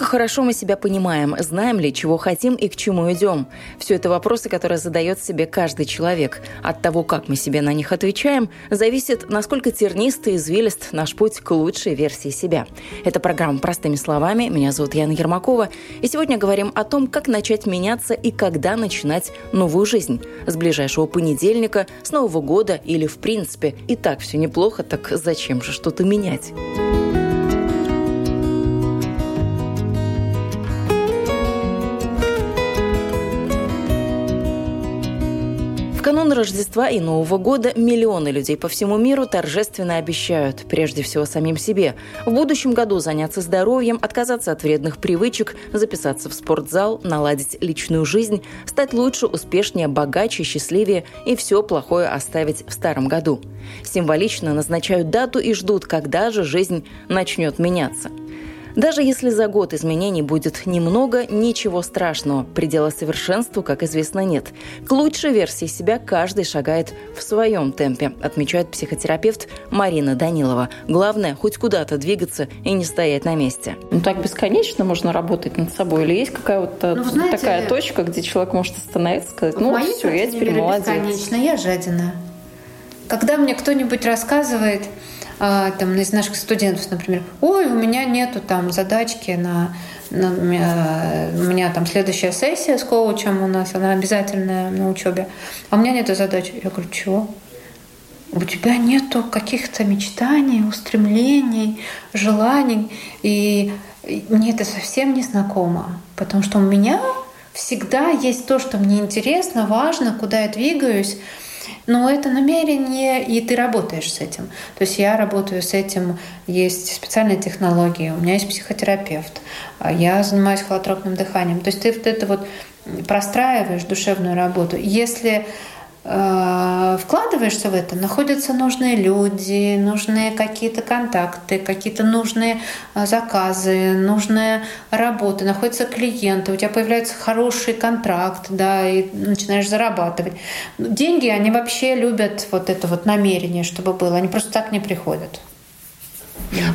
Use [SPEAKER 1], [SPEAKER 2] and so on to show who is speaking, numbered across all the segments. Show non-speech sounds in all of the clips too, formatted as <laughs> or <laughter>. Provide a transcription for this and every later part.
[SPEAKER 1] Насколько хорошо мы себя понимаем, знаем ли, чего хотим и к чему идем? Все это вопросы, которые задает себе каждый человек. От того, как мы себе на них отвечаем, зависит, насколько тернист и извилист наш путь к лучшей версии себя. Это программа «Простыми словами». Меня зовут Яна Ермакова. И сегодня говорим о том, как начать меняться и когда начинать новую жизнь. С ближайшего понедельника, с Нового года или в принципе. И так все неплохо, так зачем же что-то менять? Канун Рождества и Нового года миллионы людей по всему миру торжественно обещают, прежде всего самим себе, в будущем году заняться здоровьем, отказаться от вредных привычек, записаться в спортзал, наладить личную жизнь, стать лучше, успешнее, богаче, счастливее и все плохое оставить в старом году. Символично назначают дату и ждут, когда же жизнь начнет меняться. Даже если за год изменений будет немного, ничего страшного. Предела совершенству, как известно, нет. К лучшей версии себя каждый шагает в своем темпе, отмечает психотерапевт Марина Данилова. Главное, хоть куда-то двигаться и не стоять на месте.
[SPEAKER 2] Ну так бесконечно можно работать над собой? Или есть какая-то ну, знаете, такая точка, где человек может остановиться и сказать, ну все, я теперь молодец?
[SPEAKER 3] Бесконечно, я жадина. Когда мне кто-нибудь рассказывает, там, из наших студентов, например, ой, у меня нету там задачки на, на у меня там следующая сессия с коучем у нас, она обязательная на учебе, а у меня нету задачи. Я говорю, чего? У тебя нету каких-то мечтаний, устремлений, желаний, и мне это совсем не знакомо, потому что у меня всегда есть то, что мне интересно, важно, куда я двигаюсь, но это намерение, и ты работаешь с этим. То есть я работаю с этим, есть специальные технологии, у меня есть психотерапевт, а я занимаюсь холотропным дыханием. То есть ты вот это вот простраиваешь душевную работу. Если вкладываешься в это, находятся нужные люди, нужные какие-то контакты, какие-то нужные э, заказы, нужная работа, находятся клиенты, у тебя появляется хороший контракт, да, и начинаешь зарабатывать. Деньги, они вообще любят вот это вот намерение, чтобы было, они просто так не приходят.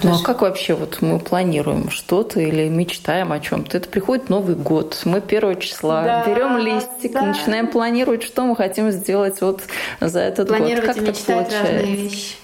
[SPEAKER 2] Ну а как вообще вот мы планируем что-то или мечтаем о чем-то? Это приходит Новый год, мы первого числа да, берем листик, да. начинаем планировать, что мы хотим сделать вот за этот
[SPEAKER 3] планировать
[SPEAKER 2] год.
[SPEAKER 3] Как и мечтать разные вещи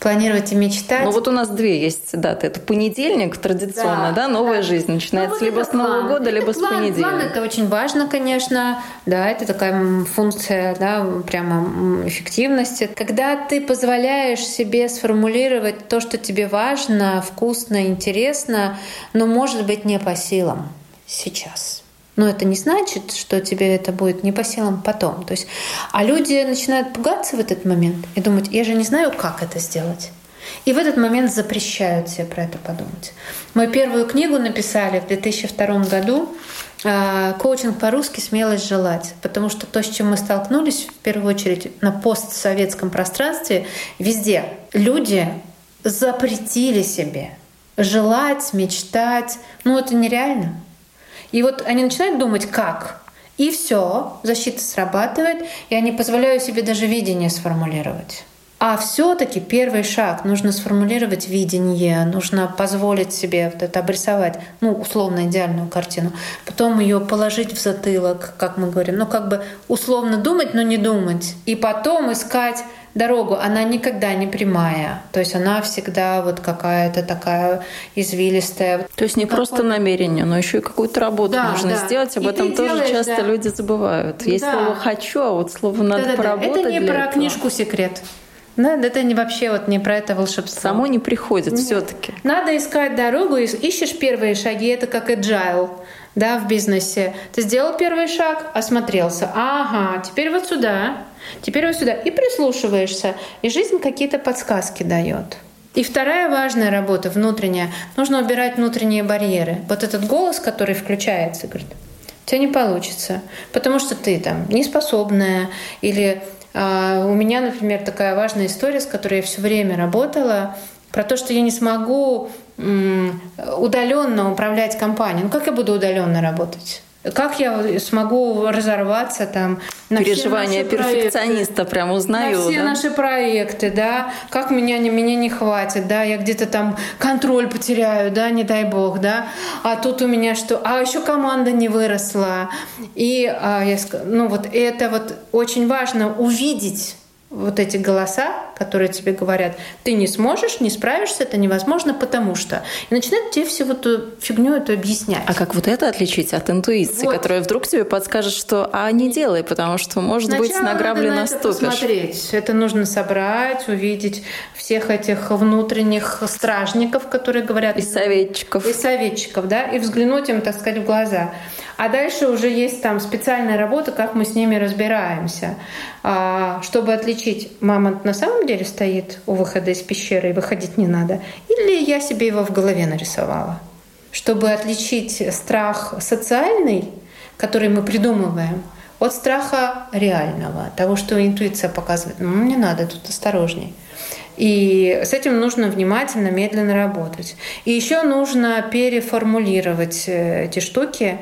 [SPEAKER 3] планировать и мечтать.
[SPEAKER 2] Ну вот у нас две есть даты. Это понедельник традиционно, да, да новая да. жизнь начинается ну, вот либо с Нового план. года, либо это с план, понедельника.
[SPEAKER 3] План это очень важно, конечно, да, это такая функция, да, прямо эффективности. Когда ты позволяешь себе сформулировать то, что тебе важно, вкусно, интересно, но может быть не по силам сейчас. Но это не значит, что тебе это будет не по силам потом. То есть, а люди начинают пугаться в этот момент и думать, я же не знаю, как это сделать. И в этот момент запрещают себе про это подумать. Мы первую книгу написали в 2002 году а, «Коучинг по-русски. Смелость желать». Потому что то, с чем мы столкнулись, в первую очередь, на постсоветском пространстве, везде люди запретили себе желать, мечтать. Ну, это нереально. И вот они начинают думать, как. И все, защита срабатывает, и они позволяют себе даже видение сформулировать. А все-таки первый шаг нужно сформулировать видение, нужно позволить себе вот это обрисовать, ну, условно идеальную картину, потом ее положить в затылок, как мы говорим, ну, как бы условно думать, но не думать, и потом искать дорогу, она никогда не прямая. То есть она всегда вот какая-то такая извилистая.
[SPEAKER 2] То есть не как просто намерение, но еще и какую-то работу да, нужно да. сделать. Об и этом тоже делаешь, часто да. люди забывают. Есть да. слово «хочу», а вот слово «надо да, да, поработать».
[SPEAKER 3] Это не про
[SPEAKER 2] этого.
[SPEAKER 3] книжку «Секрет». Да, это не вообще вот не про это волшебство.
[SPEAKER 2] Само не приходит все-таки.
[SPEAKER 3] Надо искать дорогу, ищешь первые шаги, это как agile да, в бизнесе. Ты сделал первый шаг, осмотрелся. Ага, теперь вот сюда, теперь вот сюда. И прислушиваешься. И жизнь какие-то подсказки дает. И вторая важная работа, внутренняя, нужно убирать внутренние барьеры. Вот этот голос, который включается, говорит, у тебя не получится, потому что ты там неспособная или А, у меня, например, такая важная история, с которой я все время работала, про то, что я не смогу удаленно управлять компанией. Ну как я буду удаленно работать? Как я смогу разорваться там
[SPEAKER 2] на Переживания перфекциониста проекты, прям узнаю.
[SPEAKER 3] На все
[SPEAKER 2] да?
[SPEAKER 3] наши проекты, да, как меня, не, меня не хватит, да, я где-то там контроль потеряю, да, не дай бог, да, а тут у меня что, а еще команда не выросла. И а, я, ну вот это вот очень важно увидеть вот эти голоса, которые тебе говорят, ты не сможешь, не справишься, это невозможно, потому что. И начинают тебе всю эту фигню эту объяснять.
[SPEAKER 2] А как вот это отличить от интуиции, вот. которая вдруг тебе подскажет, что а не делай, потому что, может
[SPEAKER 3] Сначала
[SPEAKER 2] быть, на грабли
[SPEAKER 3] надо
[SPEAKER 2] наступишь.
[SPEAKER 3] Это посмотреть. Это нужно собрать, увидеть всех этих внутренних стражников, которые говорят...
[SPEAKER 2] И советчиков.
[SPEAKER 3] И советчиков, да, и взглянуть им, так сказать, в глаза. А дальше уже есть там специальная работа, как мы с ними разбираемся. А, чтобы отличить, мамонт на самом деле стоит у выхода из пещеры и выходить не надо, или я себе его в голове нарисовала. Чтобы отличить страх социальный, который мы придумываем, от страха реального, того, что интуиция показывает. Ну, не надо, тут осторожней. И с этим нужно внимательно, медленно работать. И еще нужно переформулировать э, эти штуки,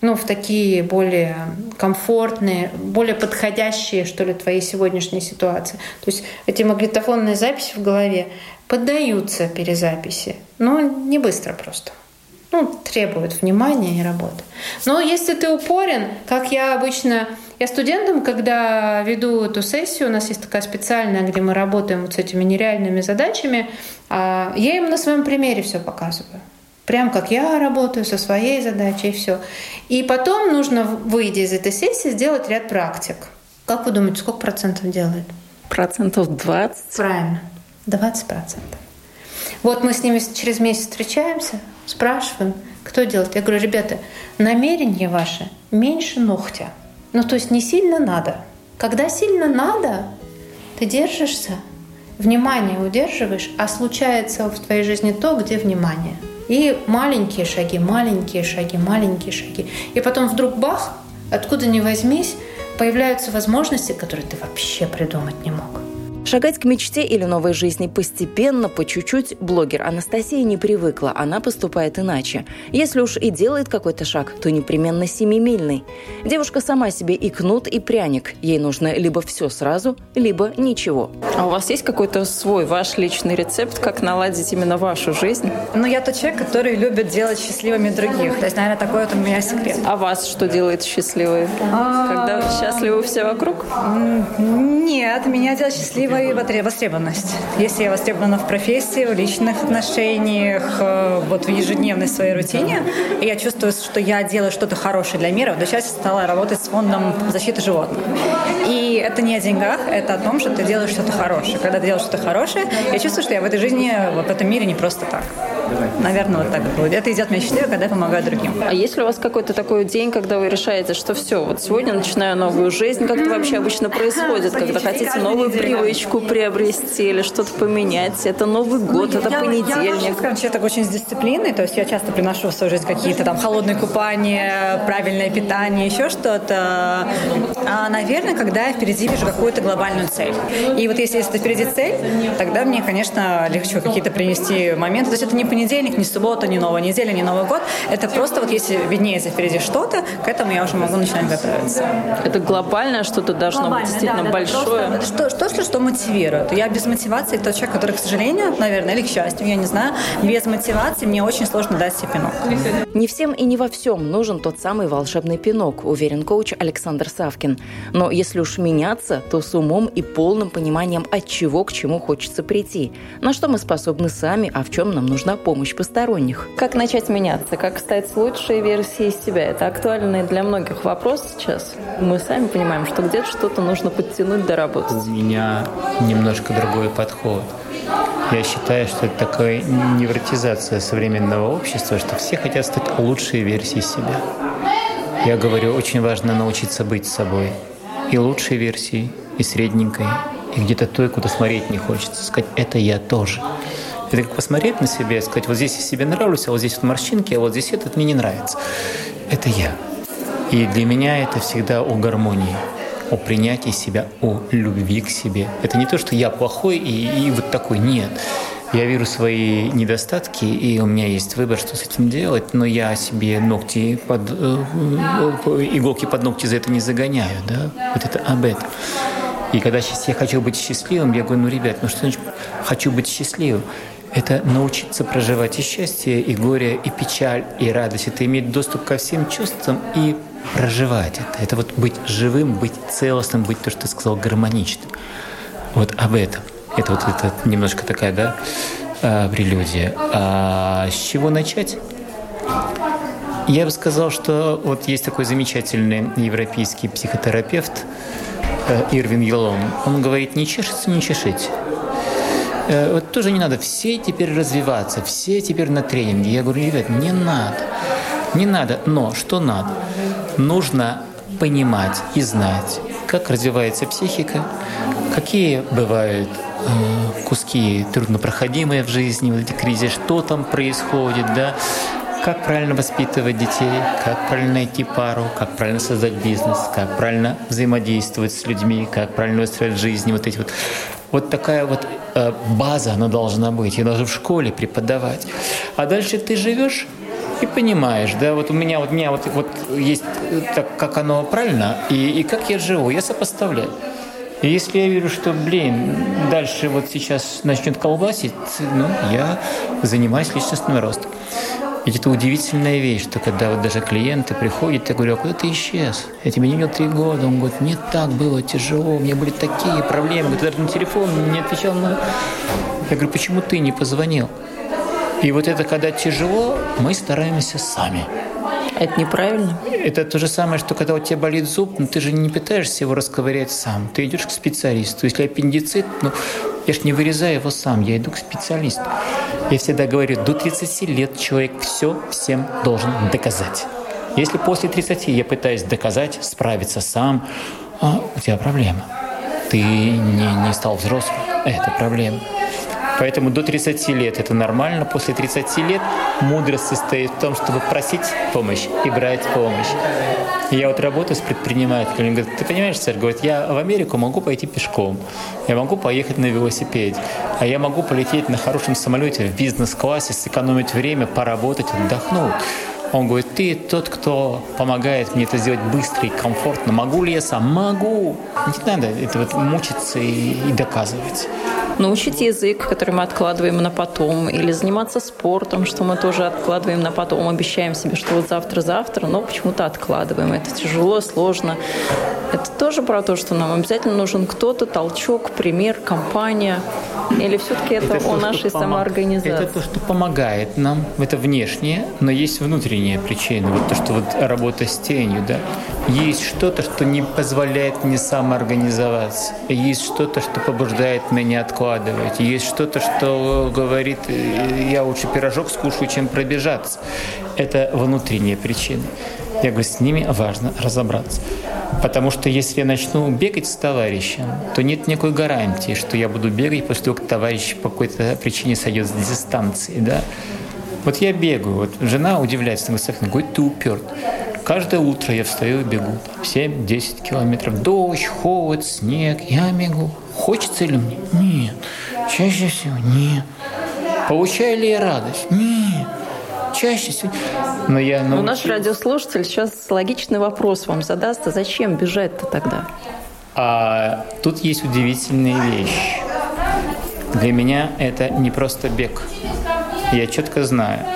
[SPEAKER 3] ну, в такие более комфортные, более подходящие, что ли, твоей сегодняшней ситуации. То есть эти магнитофонные записи в голове поддаются перезаписи, но не быстро просто. Ну, требуют внимания и работы. Но если ты упорен, как я обычно... Я студентам, когда веду эту сессию, у нас есть такая специальная, где мы работаем вот с этими нереальными задачами, а, я им на своем примере все показываю. Прям как я работаю со своей задачей и все. И потом нужно, выйдя из этой сессии, сделать ряд практик. Как вы думаете, сколько процентов делает?
[SPEAKER 2] Процентов 20.
[SPEAKER 3] Правильно, 20 процентов. Вот мы с ними через месяц встречаемся, спрашиваем, кто делает. Я говорю, ребята, намерение ваше меньше ногтя. Ну, то есть не сильно надо. Когда сильно надо, ты держишься, внимание удерживаешь, а случается в твоей жизни то, где внимание – и маленькие шаги, маленькие шаги, маленькие шаги. И потом вдруг бах, откуда ни возьмись, появляются возможности, которые ты вообще придумать не мог.
[SPEAKER 1] Шагать к мечте или новой жизни постепенно, по чуть-чуть, блогер Анастасия не привыкла, она поступает иначе. Если уж и делает какой-то шаг, то непременно семимильный. Девушка сама себе и кнут, и пряник. Ей нужно либо все сразу, либо ничего.
[SPEAKER 2] А у вас есть какой-то свой, ваш личный рецепт, как наладить именно вашу жизнь?
[SPEAKER 4] Ну, я тот человек, который любит делать счастливыми других. То есть, наверное, такой вот у меня секрет.
[SPEAKER 2] А вас что делает счастливой? Когда счастливы все вокруг?
[SPEAKER 4] Нет, меня делает счастливой счастливой востребованность. Если я востребована в профессии, в личных отношениях, э, вот в ежедневной своей рутине, и я чувствую, что я делаю что-то хорошее для мира, вот сейчас я стала работать с фондом защиты животных. И это не о деньгах, это о том, что ты делаешь что-то хорошее. Когда ты делаешь что-то хорошее, я чувствую, что я в этой жизни, в этом мире не просто так. Наверное, вот так будет. Это идет мне счастливо, когда я помогаю другим.
[SPEAKER 2] А есть ли у вас какой-то такой день, когда вы решаете, что все, вот сегодня начинаю новую жизнь, как это вообще обычно происходит, когда хотите новую привычку приобрести или что-то поменять? Это Новый год, это понедельник. Я,
[SPEAKER 4] скажем, человек очень с дисциплиной, то есть я часто приношу в свою жизнь какие-то там холодные купания, правильное питание, еще что-то. А, наверное, когда я впереди вижу какую-то глобальную цель. И вот если это впереди цель, тогда мне, конечно, легче какие-то принести моменты. То есть это не понедельник, не суббота, не новая неделя, не Новый год. Это просто вот если виднеется впереди что-то, к этому я уже могу начинать готовиться.
[SPEAKER 2] Это глобальное что-то должно глобальное, быть действительно да, большое.
[SPEAKER 4] Что, что, что, что мотивирует. Я без мотивации тот человек, который, к сожалению, наверное, или к счастью, я не знаю, без мотивации мне очень сложно дать себе пинок.
[SPEAKER 1] Не всем и не во всем нужен тот самый волшебный пинок, уверен коуч Александр Савкин. Но если уж меняться, то с умом и полным пониманием, от чего к чему хочется прийти, на что мы способны сами, а в чем нам нужна помощь помощь посторонних.
[SPEAKER 2] Как начать меняться? Как стать лучшей версией себя? Это актуальный для многих вопрос сейчас. Мы сами понимаем, что где-то что-то нужно подтянуть, доработать.
[SPEAKER 5] У меня немножко другой подход. Я считаю, что это такая невротизация современного общества, что все хотят стать лучшей версией себя. Я говорю, очень важно научиться быть собой. И лучшей версией, и средненькой, и где-то той, куда смотреть не хочется. Сказать, это я тоже. Это как посмотреть на себя и сказать, вот здесь я себе нравлюсь, а вот здесь вот морщинки, а вот здесь этот мне не нравится. Это я. И для меня это всегда о гармонии. о принятии себя, о любви к себе. Это не то, что я плохой и, и вот такой. Нет. Я вижу свои недостатки, и у меня есть выбор, что с этим делать, но я себе ногти под, э, э, иголки под ногти за это не загоняю. Да? Вот это об этом. И когда сейчас я хочу быть счастливым, я говорю, ну, ребят, ну что значит хочу быть счастливым? Это научиться проживать и счастье, и горе, и печаль, и радость. Это иметь доступ ко всем чувствам и проживать это. Это вот быть живым, быть целостным, быть то, что ты сказал, гармоничным. Вот об этом. Это вот это немножко такая, да, а, прелюдия. А с чего начать? Я бы сказал, что вот есть такой замечательный европейский психотерапевт э, Ирвин Йелон. Он говорит, не чешется, не чешите. Э, вот тоже не надо все теперь развиваться, все теперь на тренинге. Я говорю, ребят, не надо. Не надо, но что надо? Нужно понимать и знать, как развивается психика, какие бывают э, куски труднопроходимые в жизни, вот эти кризисы, что там происходит, да, как правильно воспитывать детей, как правильно найти пару, как правильно создать бизнес, как правильно взаимодействовать с людьми, как правильно устроить жизнь, вот эти вот вот такая вот э, база, она должна быть. Ее должны в школе преподавать. А дальше ты живешь и понимаешь, да, вот у меня вот у меня вот, вот есть э, так, как оно правильно, и, и как я живу, я сопоставляю. И если я вижу, что, блин, дальше вот сейчас начнет колбасить, ну, я занимаюсь личностным ростом. Ведь это удивительная вещь, что когда вот даже клиенты приходят, я говорю, а куда ты исчез? Я тебя не видел три года. Он говорит, мне так было тяжело, у меня были такие проблемы. Ты даже на телефон не отвечал на... Я говорю, почему ты не позвонил? И вот это когда тяжело, мы стараемся сами.
[SPEAKER 2] Это неправильно.
[SPEAKER 5] Это то же самое, что когда у тебя болит зуб, ну ты же не пытаешься его расковырять сам. Ты идешь к специалисту. Если аппендицит, ну я же не вырезаю его сам, я иду к специалисту. Я всегда говорю, до 30 лет человек все всем должен доказать. Если после 30 я пытаюсь доказать, справиться сам, а у тебя проблема. Ты не, не стал взрослым. Это проблема. Поэтому до 30 лет это нормально. После 30 лет мудрость состоит в том, чтобы просить помощь и брать помощь. Я вот работаю с предпринимателями. Говорят, ты понимаешь, сэр, говорит, я в Америку могу пойти пешком. Я могу поехать на велосипеде. А я могу полететь на хорошем самолете в бизнес-классе, сэкономить время, поработать, отдохнуть. Он говорит, ты тот, кто помогает мне это сделать быстро и комфортно. Могу ли я сам? Могу. Не надо это вот мучиться и, и доказывать
[SPEAKER 2] научить язык, который мы откладываем на потом, или заниматься спортом, что мы тоже откладываем на потом, обещаем себе, что вот завтра-завтра, но почему-то откладываем. Это тяжело, сложно. Это тоже про то, что нам обязательно нужен кто-то, толчок, пример, компания. Или все-таки это, это о то, нашей самоорганизации?
[SPEAKER 5] Это то, что помогает нам. Это внешнее, но есть внутренняя причина. Вот то, что вот работа с тенью, да. Есть что-то, что не позволяет мне самоорганизоваться. Есть что-то, что побуждает меня откладывать. Есть что-то, что говорит, я лучше пирожок скушаю, чем пробежаться. Это внутренние причины. Я говорю, с ними важно разобраться. Потому что если я начну бегать с товарищем, то нет никакой гарантии, что я буду бегать после того, как товарищ по какой-то причине сойдет с дистанции. Да? Вот я бегаю, вот жена удивляется, говорит, ты уперт. Каждое утро я встаю и бегу. 7-10 километров. Дождь, холод, снег. Я бегу. Хочется ли мне? Нет. Чаще всего нет. Получаю ли я радость? Нет. Чаще всего.
[SPEAKER 2] Но я научил... Но наш радиослушатель сейчас логичный вопрос вам задаст. А зачем бежать-то тогда?
[SPEAKER 5] А тут есть удивительная вещь. Для меня это не просто бег. Я четко знаю,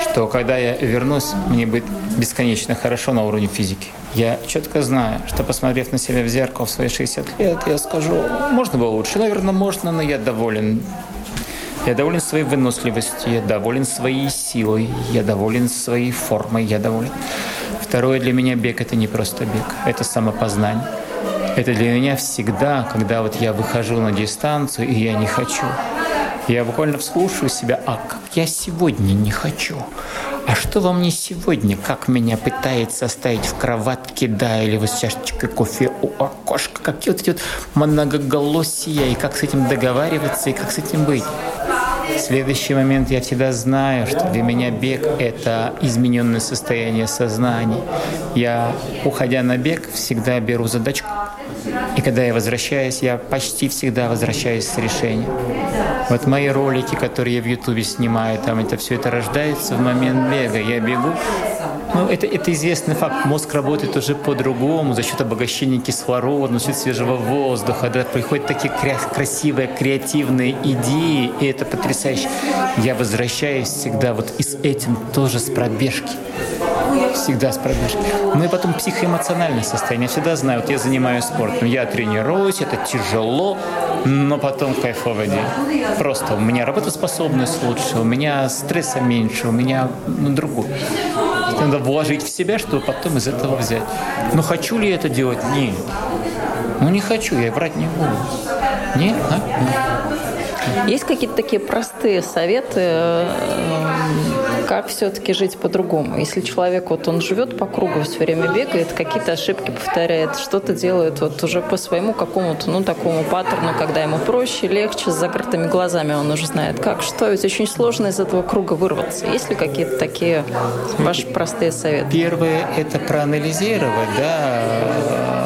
[SPEAKER 5] что когда я вернусь, мне будет бесконечно хорошо на уровне физики. Я четко знаю, что посмотрев на себя в зеркало в свои 60 лет, я скажу, можно было лучше. Наверное, можно, но я доволен. Я доволен своей выносливостью, я доволен своей силой, я доволен своей формой, я доволен. Второе для меня бег – это не просто бег, это самопознание. Это для меня всегда, когда вот я выхожу на дистанцию, и я не хочу. Я буквально вслушаю себя, а я сегодня не хочу? а что во мне сегодня, как меня пытается оставить в кроватке, да, или вот с чашечкой кофе у окошка, какие вот эти вот многоголосия, и как с этим договариваться, и как с этим быть. Следующий момент я всегда знаю, что для меня бег — это измененное состояние сознания. Я, уходя на бег, всегда беру задачку И когда я возвращаюсь, я почти всегда возвращаюсь с решением. Вот мои ролики, которые я в Ютубе снимаю, там это все это рождается в момент бега. Я бегу, ну, это, это известный факт. Мозг работает уже по-другому за счет обогащения кислорода, за счет свежего воздуха. Да, приходят такие красивые, креативные идеи, и это потрясающе. Я возвращаюсь всегда вот и с этим тоже с пробежки. Всегда с пробежки. Ну и потом психоэмоциональное состояние. Я всегда знаю, вот я занимаюсь спортом, я тренируюсь, это тяжело, но потом кайфовый день. Просто у меня работоспособность лучше, у меня стресса меньше, у меня ну, другой. Надо вложить в себя, чтобы потом из этого взять. Но хочу ли это делать? Нет. Ну не хочу, я врать не буду. Нет, а?
[SPEAKER 2] Нет. Есть какие-то такие простые советы, э, как все-таки жить по-другому. Если человек вот он живет по кругу, все время бегает, какие-то ошибки повторяет, что-то делает вот уже по своему какому-то, ну, такому паттерну, когда ему проще, легче, с закрытыми глазами он уже знает, как, что. Ведь очень сложно из этого круга вырваться. Есть ли какие-то такие ваши простые советы?
[SPEAKER 5] Первое – это проанализировать, да,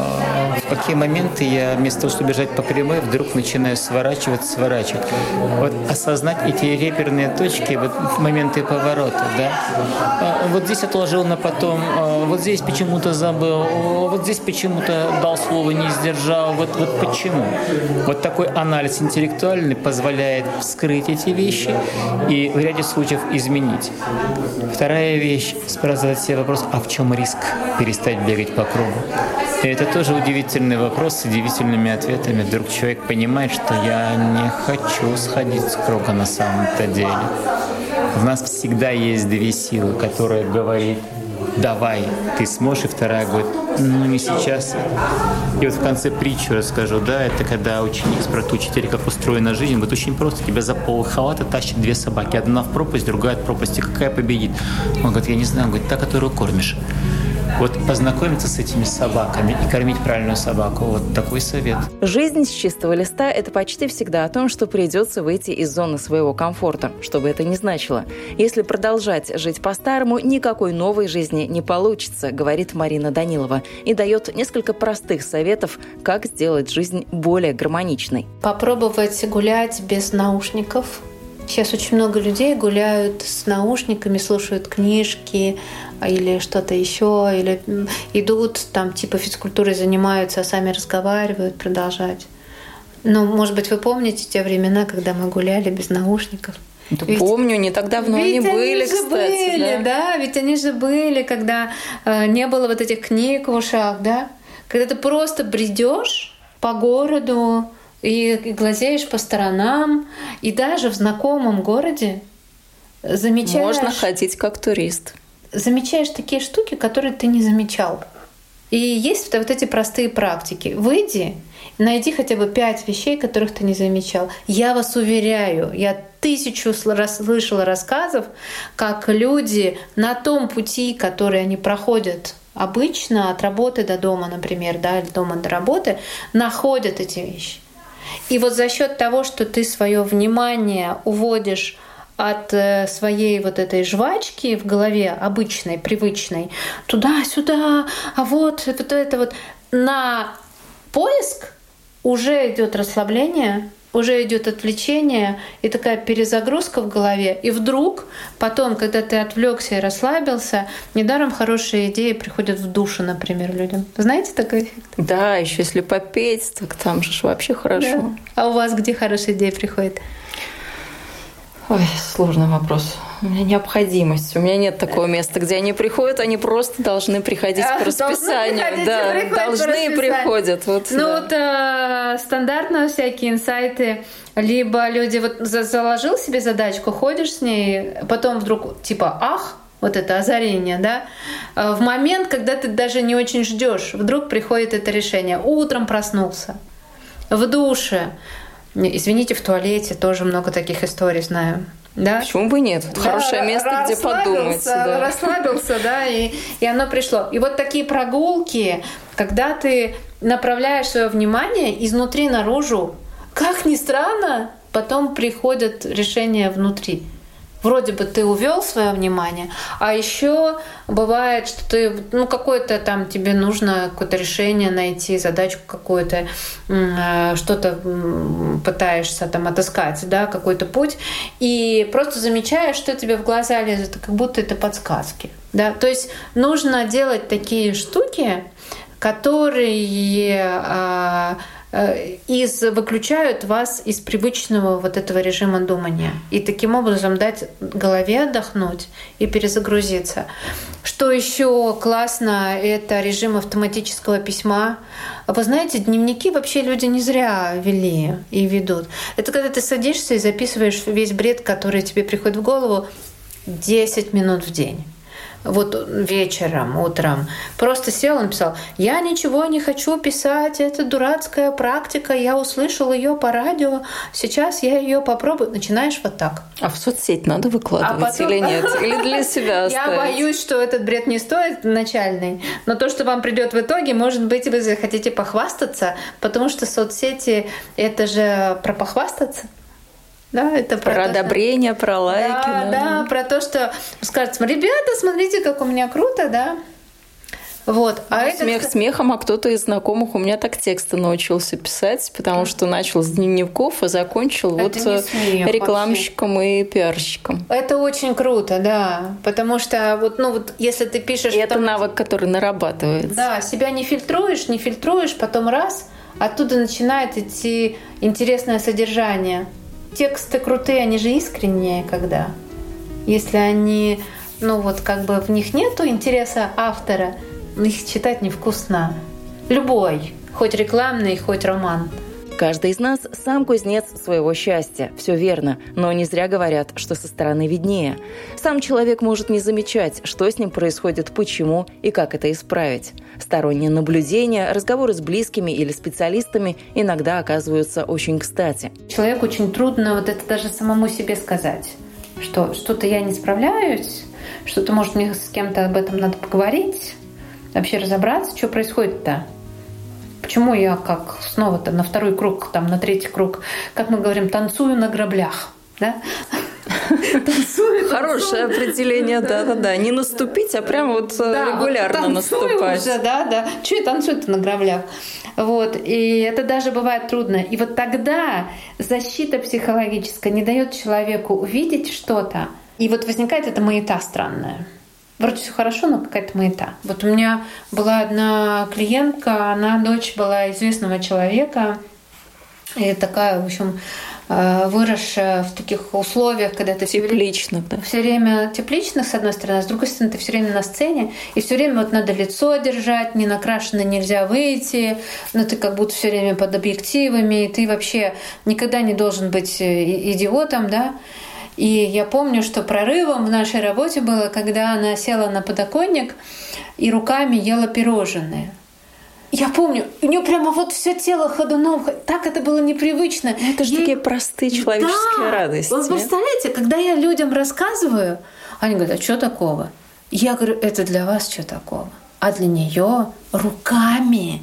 [SPEAKER 5] какие моменты я вместо того, чтобы бежать по прямой, вдруг начинаю сворачивать, сворачивать. Вот осознать эти реперные точки, вот моменты поворота, да. А, вот здесь отложил на потом, а, вот здесь почему-то забыл, вот здесь почему-то дал слово, не сдержал, вот, вот почему. Вот такой анализ интеллектуальный позволяет вскрыть эти вещи и в ряде случаев изменить. Вторая вещь – спрашивать себе вопрос, а в чем риск перестать бегать по кругу? И это тоже удивительный вопрос удивительными ответами. Вдруг человек понимает, что я не хочу сходить с круга на самом-то деле. В нас всегда есть две силы, которые говорят давай, ты сможешь, и вторая говорит, ну не сейчас. И вот в конце притчу расскажу, да, это когда ученик спрашивает учителя, как устроена жизнь, вот очень просто, тебя за пол халата тащат две собаки, одна в пропасть, другая от пропасти, какая победит? Он говорит, я не знаю, он говорит, та, которую кормишь. Вот познакомиться с этими собаками и кормить правильную собаку. Вот такой совет.
[SPEAKER 1] Жизнь с чистого листа – это почти всегда о том, что придется выйти из зоны своего комфорта, что бы это ни значило. Если продолжать жить по-старому, никакой новой жизни не получится, говорит Марина Данилова и дает несколько простых советов, как сделать жизнь более гармоничной.
[SPEAKER 3] Попробовать гулять без наушников, Сейчас очень много людей гуляют с наушниками, слушают книжки или что-то еще, или идут там типа физкультурой занимаются, а сами разговаривают, продолжать. Но, может быть, вы помните те времена, когда мы гуляли без наушников?
[SPEAKER 2] Да ведь, помню, не так давно
[SPEAKER 3] ведь
[SPEAKER 2] они были,
[SPEAKER 3] они же
[SPEAKER 2] кстати.
[SPEAKER 3] Были, да? да, ведь они же были, когда э, не было вот этих книг в ушах, да? Когда ты просто бредешь по городу, и, и глазеешь по сторонам, и даже в знакомом городе замечаешь...
[SPEAKER 2] Можно ходить как турист.
[SPEAKER 3] Замечаешь такие штуки, которые ты не замечал. И есть вот эти простые практики. Выйди, найди хотя бы пять вещей, которых ты не замечал. Я вас уверяю, я тысячу слышала рассказов, как люди на том пути, который они проходят обычно от работы до дома, например, да, или дома до работы, находят эти вещи. И вот за счет того, что ты свое внимание уводишь от э, своей вот этой жвачки в голове обычной, привычной, туда-сюда, а вот, вот это вот на поиск уже идет расслабление, уже идет отвлечение и такая перезагрузка в голове. И вдруг потом, когда ты отвлекся и расслабился, недаром хорошие идеи приходят в душу, например, людям. Знаете такой эффект?
[SPEAKER 2] Да, еще если попеть, так там же вообще хорошо.
[SPEAKER 3] Да. А у вас где хорошие идеи приходят?
[SPEAKER 2] Ой, сложный вопрос. У меня необходимость. У меня нет такого места, где они приходят, они просто должны приходить а, по расписанию.
[SPEAKER 3] Должны
[SPEAKER 2] да,
[SPEAKER 3] должны
[SPEAKER 2] приходят. Вот,
[SPEAKER 3] ну да. вот э, стандартно всякие инсайты. Либо люди вот заложил себе задачку, ходишь с ней, потом вдруг типа ах, вот это озарение, да, э, в момент, когда ты даже не очень ждешь, вдруг приходит это решение. Утром проснулся, в душе, извините, в туалете тоже много таких историй знаю. Да?
[SPEAKER 2] Почему бы нет? Да, Хорошее место, где подумать. Да.
[SPEAKER 3] Расслабился, да, и, и оно пришло. И вот такие прогулки, когда ты направляешь свое внимание изнутри наружу, как ни странно, потом приходят решения внутри. Вроде бы ты увел свое внимание, а еще бывает, что ты, ну, какое-то там тебе нужно какое-то решение найти, задачку какую-то, э, что-то пытаешься там отыскать, да, какой-то путь, и просто замечаешь, что тебе в глаза лезет, как будто это подсказки, да, то есть нужно делать такие штуки, которые а, из, выключают вас из привычного вот этого режима думания. И таким образом дать голове отдохнуть и перезагрузиться. Что еще классно, это режим автоматического письма. Вы знаете, дневники вообще люди не зря вели и ведут. Это когда ты садишься и записываешь весь бред, который тебе приходит в голову 10 минут в день вот вечером, утром, просто сел и написал, я ничего не хочу писать, это дурацкая практика, я услышал ее по радио, сейчас я ее попробую. Начинаешь вот так.
[SPEAKER 2] А в соцсеть надо выкладывать а потом... или нет? <laughs> Или для себя
[SPEAKER 3] оставить? Я боюсь, что этот бред не стоит начальный, но то, что вам придет в итоге, может быть, вы захотите похвастаться, потому что соцсети — это же про похвастаться.
[SPEAKER 2] Да, это про, про то, одобрение, что... про лайки.
[SPEAKER 3] Да, да, да, про то, что скажут, ребята, смотрите, как у меня круто, да. Вот.
[SPEAKER 2] А ну, это... Смех смехом, а кто-то из знакомых у меня так тексты научился писать, потому что начал с дневников, и закончил это вот э, смех, рекламщиком вообще. и пиарщиком.
[SPEAKER 3] Это очень круто, да, потому что вот, ну вот, если ты пишешь...
[SPEAKER 2] И это навык, который нарабатывается.
[SPEAKER 3] Да, себя не фильтруешь, не фильтруешь, потом раз, оттуда начинает идти интересное содержание тексты крутые, они же искренние, когда. Если они, ну вот как бы в них нету интереса автора, их читать невкусно. Любой, хоть рекламный, хоть роман.
[SPEAKER 1] Каждый из нас сам кузнец своего счастья. Все верно, но не зря говорят, что со стороны виднее. Сам человек может не замечать, что с ним происходит, почему и как это исправить. Сторонние наблюдения, разговоры с близкими или специалистами иногда оказываются очень кстати.
[SPEAKER 3] Человеку очень трудно вот это даже самому себе сказать, что что-то я не справляюсь, что-то, может, мне с кем-то об этом надо поговорить, вообще разобраться, что происходит-то. Почему я как снова-то на второй круг, там на третий круг, как мы говорим, танцую на граблях, да?
[SPEAKER 2] Танцую. <laughs> Хорошее определение, да-да-да. Не наступить, а прям вот э, регулярно наступать.
[SPEAKER 3] Уже, да, да. Че я танцую-то на граблях? Вот. И это даже бывает трудно. И вот тогда защита психологическая не дает человеку увидеть что-то. И вот возникает эта маята странная вроде все хорошо, но какая-то маята. Вот у меня была одна клиентка, она дочь была известного человека, и такая, в общем, э, выросшая в таких условиях, когда ты
[SPEAKER 2] теплично, да.
[SPEAKER 3] все время теплично, с одной стороны, а с другой стороны, ты все время на сцене, и все время вот надо лицо держать, не накрашено нельзя выйти, но ты как будто все время под объективами, и ты вообще никогда не должен быть э, идиотом, да. И я помню, что прорывом в нашей работе было, когда она села на подоконник и руками ела пирожные. Я помню, у нее прямо вот все тело ходуном, так это было непривычно.
[SPEAKER 2] Это же Ей... такие простые человеческие да. радости.
[SPEAKER 3] Вы представляете, когда я людям рассказываю, они говорят, а что такого? Я говорю, это для вас что такого? А для нее руками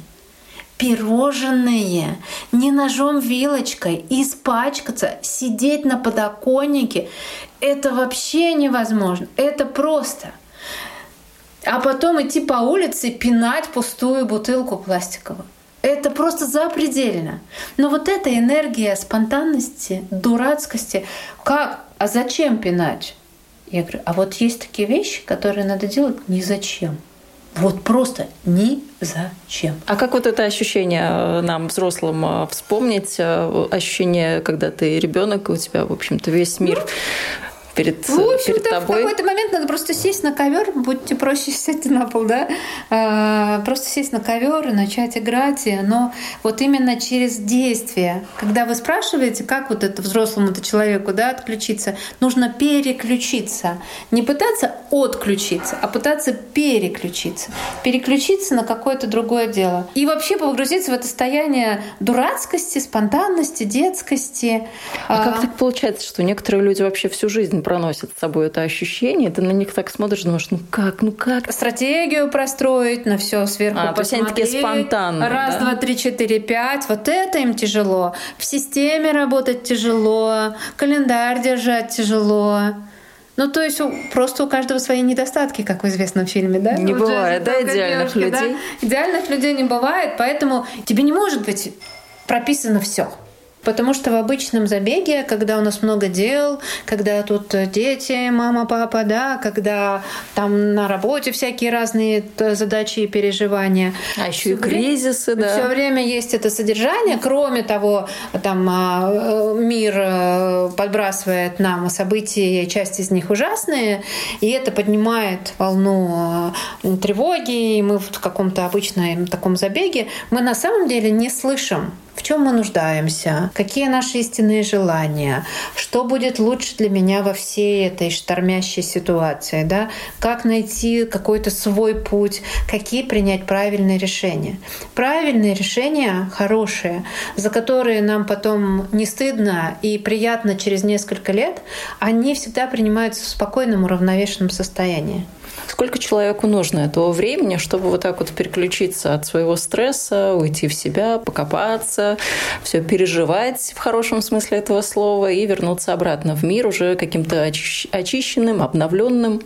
[SPEAKER 3] пирожные, не ножом вилочкой, испачкаться, сидеть на подоконнике, это вообще невозможно. Это просто. А потом идти по улице и пинать пустую бутылку пластиковую. Это просто запредельно. Но вот эта энергия спонтанности, дурацкости, как, а зачем пинать? Я говорю, а вот есть такие вещи, которые надо делать ни зачем. Вот просто ни зачем.
[SPEAKER 2] А как вот это ощущение э, нам, взрослым, э, вспомнить? Э, ощущение, когда ты ребенок, и у тебя, в общем-то, весь мир перед,
[SPEAKER 3] ну,
[SPEAKER 2] перед тобой.
[SPEAKER 3] В какой-то момент надо просто сесть на ковер, будьте проще <laughs> сесть на пол, да, а, просто сесть на ковер и начать играть, но вот именно через действие, когда вы спрашиваете, как вот это взрослому-то человеку, да, отключиться, нужно переключиться, не пытаться отключиться, а пытаться переключиться, переключиться на какое-то другое дело. И вообще погрузиться в это состояние дурацкости, спонтанности, детскости.
[SPEAKER 2] А, а. как так получается, что некоторые люди вообще всю жизнь проносят с собой это ощущение, ты на них так смотришь, думаешь, ну как, ну как?
[SPEAKER 3] Стратегию простроить, на все сверху а,
[SPEAKER 2] посмотреть. Они такие спонтанные,
[SPEAKER 3] Раз,
[SPEAKER 2] да?
[SPEAKER 3] два, три, четыре, пять. Вот это им тяжело. В системе работать тяжело, календарь держать тяжело. Ну, то есть просто у каждого свои недостатки, как в известном фильме, да?
[SPEAKER 1] Не
[SPEAKER 3] вот
[SPEAKER 1] бывает, да, идеальных девушки, людей?
[SPEAKER 3] Да? Идеальных людей не бывает, поэтому тебе не может быть прописано все. Потому что в обычном забеге, когда у нас много дел, когда тут дети, мама, папа, да, когда там на работе всякие разные задачи и переживания.
[SPEAKER 1] А еще и кризисы, да.
[SPEAKER 3] Все время есть это содержание. Кроме того, там а, э, мир э, подбрасывает нам события, часть из них ужасные, и это поднимает волну э, тревоги, и мы в каком-то обычном таком забеге, мы на самом деле не слышим в чем мы нуждаемся, какие наши истинные желания, что будет лучше для меня во всей этой штормящей ситуации, да? как найти какой-то свой путь, какие принять правильные решения. Правильные решения хорошие, за которые нам потом не стыдно и приятно через несколько лет, они всегда принимаются в спокойном, уравновешенном состоянии.
[SPEAKER 1] Сколько человеку нужно этого времени, чтобы вот так вот переключиться от своего стресса, уйти в себя, покопаться, все переживать в хорошем смысле этого слова и вернуться обратно в мир уже каким-то очищенным, обновленным?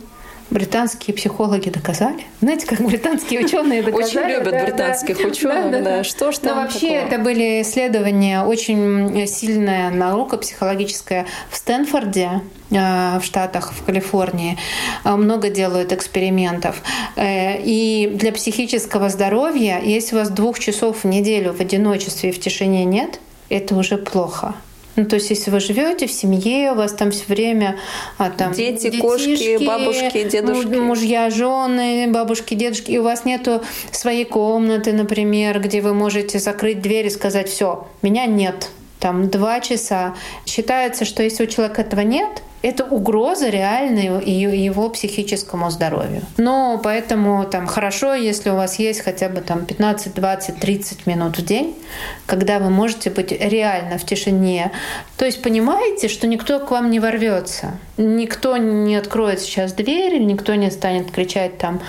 [SPEAKER 3] Британские психологи доказали. Знаете, как британские ученые доказали.
[SPEAKER 1] Очень любят да, британских да, ученых. Да, да. Что ж там
[SPEAKER 3] Но вообще такого? это были исследования, очень сильная наука психологическая в Стэнфорде э, в Штатах, в Калифорнии. Э, много делают экспериментов. Э, и для психического здоровья, если у вас двух часов в неделю в одиночестве и в тишине нет, это уже плохо. Ну, то есть, если вы живете в семье, у вас там все время а, там,
[SPEAKER 1] дети, детишки, кошки, бабушки, дедушки,
[SPEAKER 3] мужья, жены, бабушки, дедушки, и у вас нету своей комнаты, например, где вы можете закрыть дверь и сказать: все, меня нет. Там два часа. Считается, что если у человека этого нет, это угроза реальной его психическому здоровью. Но поэтому там хорошо, если у вас есть хотя бы там 15, 20, 30 минут в день, когда вы можете быть реально в тишине. То есть понимаете, что никто к вам не ворвется. Никто не откроет сейчас дверь, никто не станет кричать там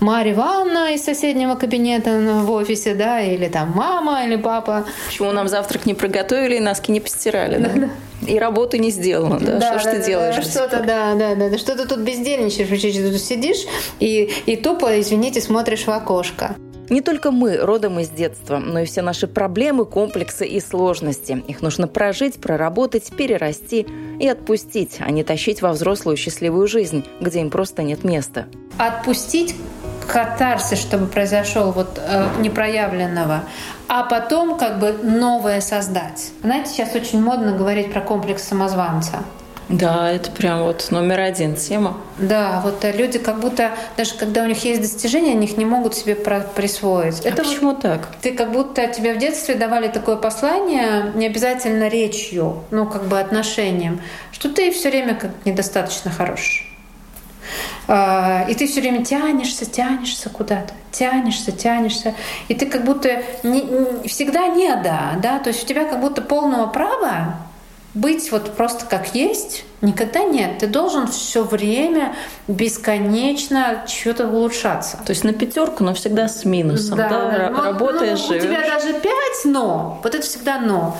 [SPEAKER 3] Марья Ивановна из соседнего кабинета в офисе, да, или там мама или папа.
[SPEAKER 1] Почему нам завтрак не приготовили и носки не постирали, да? да и работы не сделано, да? да что да, ты да, делаешь? Да,
[SPEAKER 3] что-то, да, да, да, да, что ты тут бездельничаешь, тут сидишь и, и тупо, извините, смотришь в окошко.
[SPEAKER 1] Не только мы родом из детства, но и все наши проблемы, комплексы и сложности. Их нужно прожить, проработать, перерасти и отпустить, а не тащить во взрослую счастливую жизнь, где им просто нет места.
[SPEAKER 3] Отпустить катарсис, чтобы произошел вот э, непроявленного, а потом как бы новое создать. Знаете, сейчас очень модно говорить про комплекс самозванца.
[SPEAKER 1] Да, это прям вот номер один тема.
[SPEAKER 3] Да, вот э, люди как будто, даже когда у них есть достижения, они их не могут себе присвоить.
[SPEAKER 1] А это почему вот, так?
[SPEAKER 3] Ты как будто тебе в детстве давали такое послание, не обязательно речью, ну как бы отношением, что ты все время как недостаточно хороший. А, и ты все время тянешься, тянешься куда-то, тянешься, тянешься. И ты как будто не, всегда не да, да, то есть у тебя как будто полного права быть вот просто как есть никогда нет. Ты должен все время бесконечно что-то улучшаться.
[SPEAKER 1] То есть на пятерку, но всегда с минусом. Да, да?
[SPEAKER 3] Ну, работаешь, ну, живешь. У тебя даже пять но. Вот это всегда но.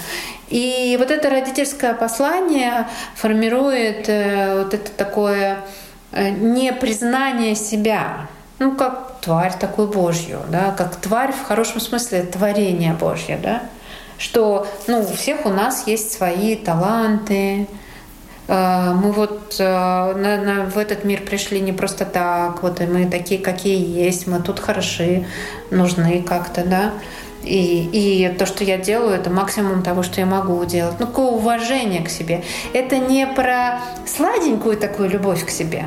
[SPEAKER 3] И вот это родительское послание формирует э, вот это такое непризнание себя, ну, как тварь такую Божью, да, как тварь в хорошем смысле творение Божье, да, что, ну, у всех у нас есть свои таланты, э, мы вот э, на, на, в этот мир пришли не просто так, вот и мы такие, какие есть, мы тут хороши, нужны как-то, да. И, и то, что я делаю, это максимум того, что я могу делать. Ну, какое уважение к себе. Это не про сладенькую такую любовь к себе.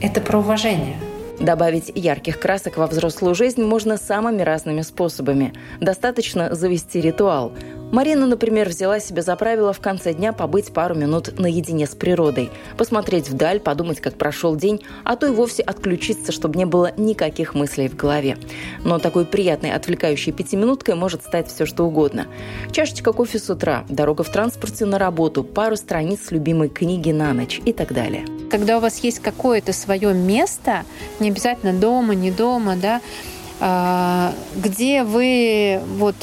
[SPEAKER 3] Это про уважение.
[SPEAKER 1] Добавить ярких красок во взрослую жизнь можно самыми разными способами. Достаточно завести ритуал. Марина, например, взяла себе за правило в конце дня побыть пару минут наедине с природой, посмотреть вдаль, подумать, как прошел день, а то и вовсе отключиться, чтобы не было никаких мыслей в голове. Но такой приятной отвлекающей пятиминуткой может стать все что угодно. Чашечка кофе с утра, дорога в транспорте на работу, пару страниц любимой книги на ночь и так далее.
[SPEAKER 3] Когда у вас есть какое-то свое место, не обязательно дома, не дома, да, а, где вы вот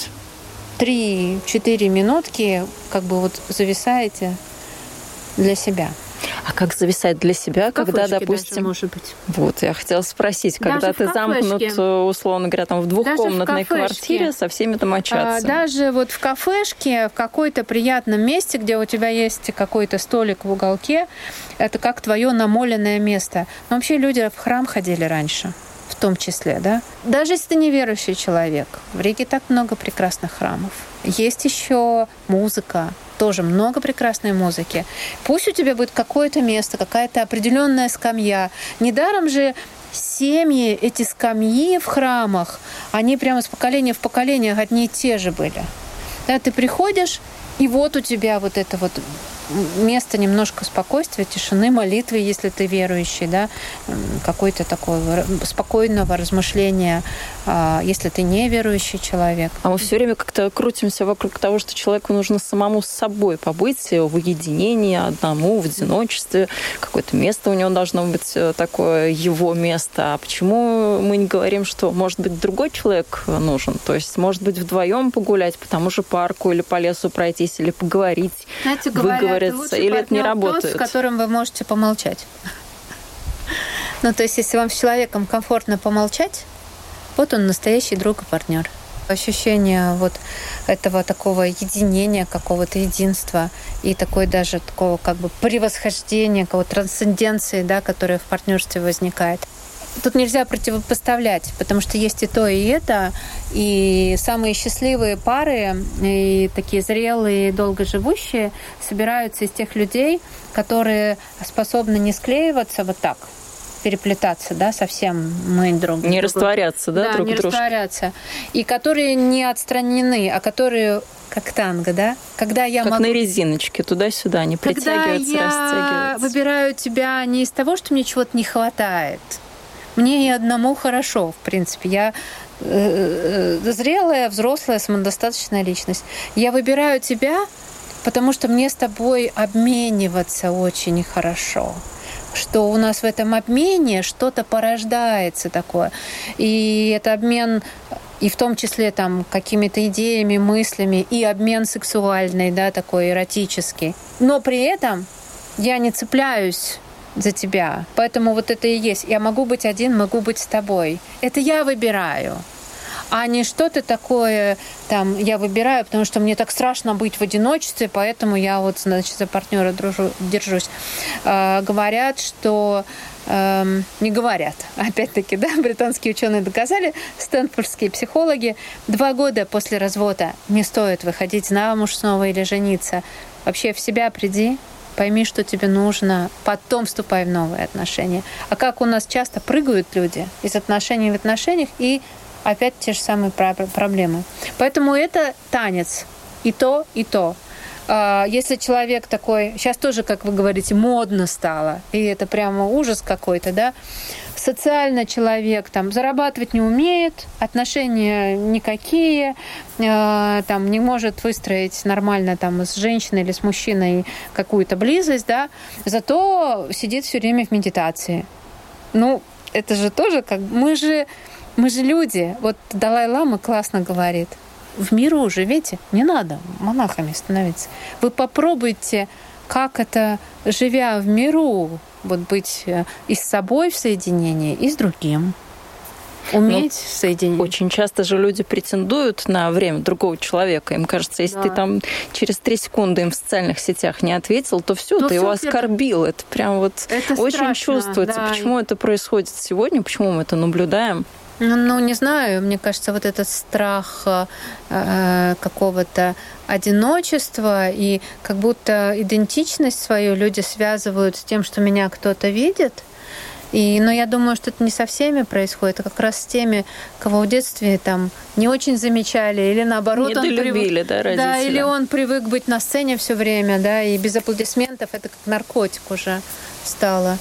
[SPEAKER 3] 3-4 минутки как бы вот зависаете для себя.
[SPEAKER 2] А как зависать для себя, когда, допустим...
[SPEAKER 3] Даже, может быть.
[SPEAKER 2] Вот, я хотела спросить, когда даже ты замкнут, э, условно говоря, там в двухкомнатной в квартире со всеми домочадцами.
[SPEAKER 3] А, даже вот в кафешке, в какой-то приятном месте, где у тебя есть какой-то столик в уголке, это как твое намоленное место. Но вообще люди в храм ходили раньше в том числе, да. Даже если ты неверующий человек, в Риге так много прекрасных храмов. Есть еще музыка, тоже много прекрасной музыки. Пусть у тебя будет какое-то место, какая-то определенная скамья. Недаром же семьи, эти скамьи в храмах, они прямо с поколения в поколение одни и те же были. Да, ты приходишь, и вот у тебя вот это вот место немножко спокойствия, тишины, молитвы, если ты верующий, да, какой-то такой спокойного размышления, если ты не верующий человек.
[SPEAKER 2] А мы все время как-то крутимся вокруг того, что человеку нужно самому с собой побыть в уединении, одному, в одиночестве, какое-то место у него должно быть э, такое его место. А почему мы не говорим, что, может быть, другой человек нужен? То есть, может быть, вдвоем погулять по тому же парку или по лесу пройтись, или поговорить,
[SPEAKER 3] Знаете, выговорить говорится, или это не работает? Тот, с которым вы можете помолчать. <laughs> Ну, то есть, если вам с человеком комфортно помолчать, вот он настоящий друг и партнер. Ощущение вот этого такого единения, какого-то единства и такой даже такого как бы превосхождения, какого трансценденции, да, которая в партнерстве возникает. Тут нельзя противопоставлять, потому что есть и то, и это. И самые счастливые пары, и такие зрелые, долгоживущие, собираются из тех людей, которые способны не склеиваться вот так, переплетаться, да, совсем мы друг
[SPEAKER 2] Не друг, растворяться, да,
[SPEAKER 3] да
[SPEAKER 2] друг
[SPEAKER 3] не
[SPEAKER 2] дружку.
[SPEAKER 3] растворяться. И которые не отстранены, а которые как танго, да?
[SPEAKER 2] Когда я как могу... на резиночке, туда-сюда, притягиваются,
[SPEAKER 3] Когда я
[SPEAKER 2] растягиваются.
[SPEAKER 3] выбираю тебя не из того, что мне чего-то не хватает, мне и одному хорошо, в принципе. Я э, э, зрелая, взрослая, самодостаточная личность. Я выбираю тебя, потому что мне с тобой обмениваться очень хорошо что у нас в этом обмене что-то порождается такое. И это обмен и в том числе там какими-то идеями, мыслями, и обмен сексуальный, да, такой эротический. Но при этом я не цепляюсь за тебя. Поэтому вот это и есть. Я могу быть один, могу быть с тобой. Это я выбираю а не что-то такое, там, я выбираю, потому что мне так страшно быть в одиночестве, поэтому я вот, значит, за партнера дружу, держусь. Э, говорят, что э, не говорят, <laughs> опять-таки, да, британские ученые доказали, стэнфордские психологи, два года после развода не стоит выходить замуж снова или жениться. Вообще в себя приди, пойми, что тебе нужно, потом вступай в новые отношения. А как у нас часто прыгают люди из отношений в отношениях и опять те же самые проблемы. Поэтому это танец. И то, и то. А, если человек такой, сейчас тоже, как вы говорите, модно стало, и это прямо ужас какой-то, да, социально человек там зарабатывать не умеет, отношения никакие, э, там не может выстроить нормально там с женщиной или с мужчиной какую-то близость, да, зато сидит все время в медитации. Ну, это же тоже как мы же мы же люди. Вот Далай-Лама классно говорит. В миру живите, не надо монахами становиться. Вы попробуйте, как это, живя в миру, вот быть э, и с собой в соединении, и с другим. Уметь ну, соединить.
[SPEAKER 2] Очень часто же люди претендуют на время другого человека. Им кажется, если да. ты там через три секунды им в социальных сетях не ответил, то все, то ты все его оскорбил. Это прям вот это очень страшно, чувствуется. Да. Почему это происходит сегодня, почему мы это наблюдаем?
[SPEAKER 3] Ну, ну, не знаю, мне кажется, вот этот страх э, э, какого-то одиночества и как будто идентичность свою люди связывают с тем, что меня кто-то видит. И, но я думаю, что это не со всеми происходит, а как раз с теми, кого в детстве там не очень замечали, или наоборот
[SPEAKER 2] он привык, да, родители.
[SPEAKER 3] да, или он привык быть на сцене все время, да, и без аплодисментов это как наркотик уже стало.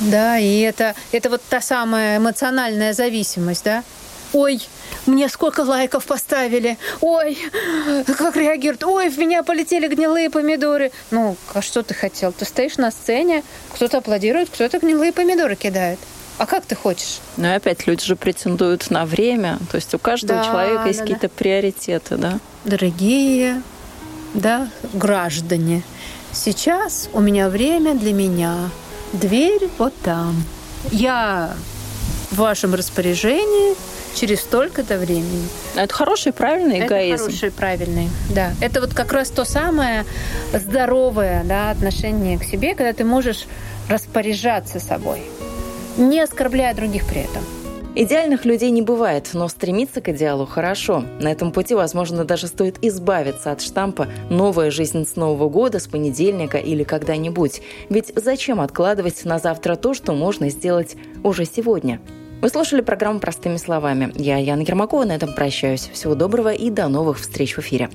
[SPEAKER 3] Да, и это, это вот та самая эмоциональная зависимость, да? Ой, мне сколько лайков поставили. Ой, как реагируют. Ой, в меня полетели гнилые помидоры. Ну, а что ты хотел? Ты стоишь на сцене, кто-то аплодирует, кто-то гнилые помидоры кидает. А как ты хочешь?
[SPEAKER 2] Ну и опять люди же претендуют на время. То есть у каждого да, человека есть да, какие-то да. приоритеты, да?
[SPEAKER 3] Дорогие, да, граждане, Сейчас у меня время для меня. Дверь вот там. Я в вашем распоряжении через столько-то времени.
[SPEAKER 2] Это хороший, правильный эгоизм.
[SPEAKER 3] Это хороший, правильный, да. Это вот как раз то самое здоровое да, отношение к себе, когда ты можешь распоряжаться собой, не оскорбляя других при этом.
[SPEAKER 1] Идеальных людей не бывает, но стремиться к идеалу хорошо. На этом пути, возможно, даже стоит избавиться от штампа «Новая жизнь с Нового года, с понедельника или когда-нибудь». Ведь зачем откладывать на завтра то, что можно сделать уже сегодня? Вы слушали программу «Простыми словами». Я Яна Ермакова, на этом прощаюсь. Всего доброго и до новых встреч в эфире.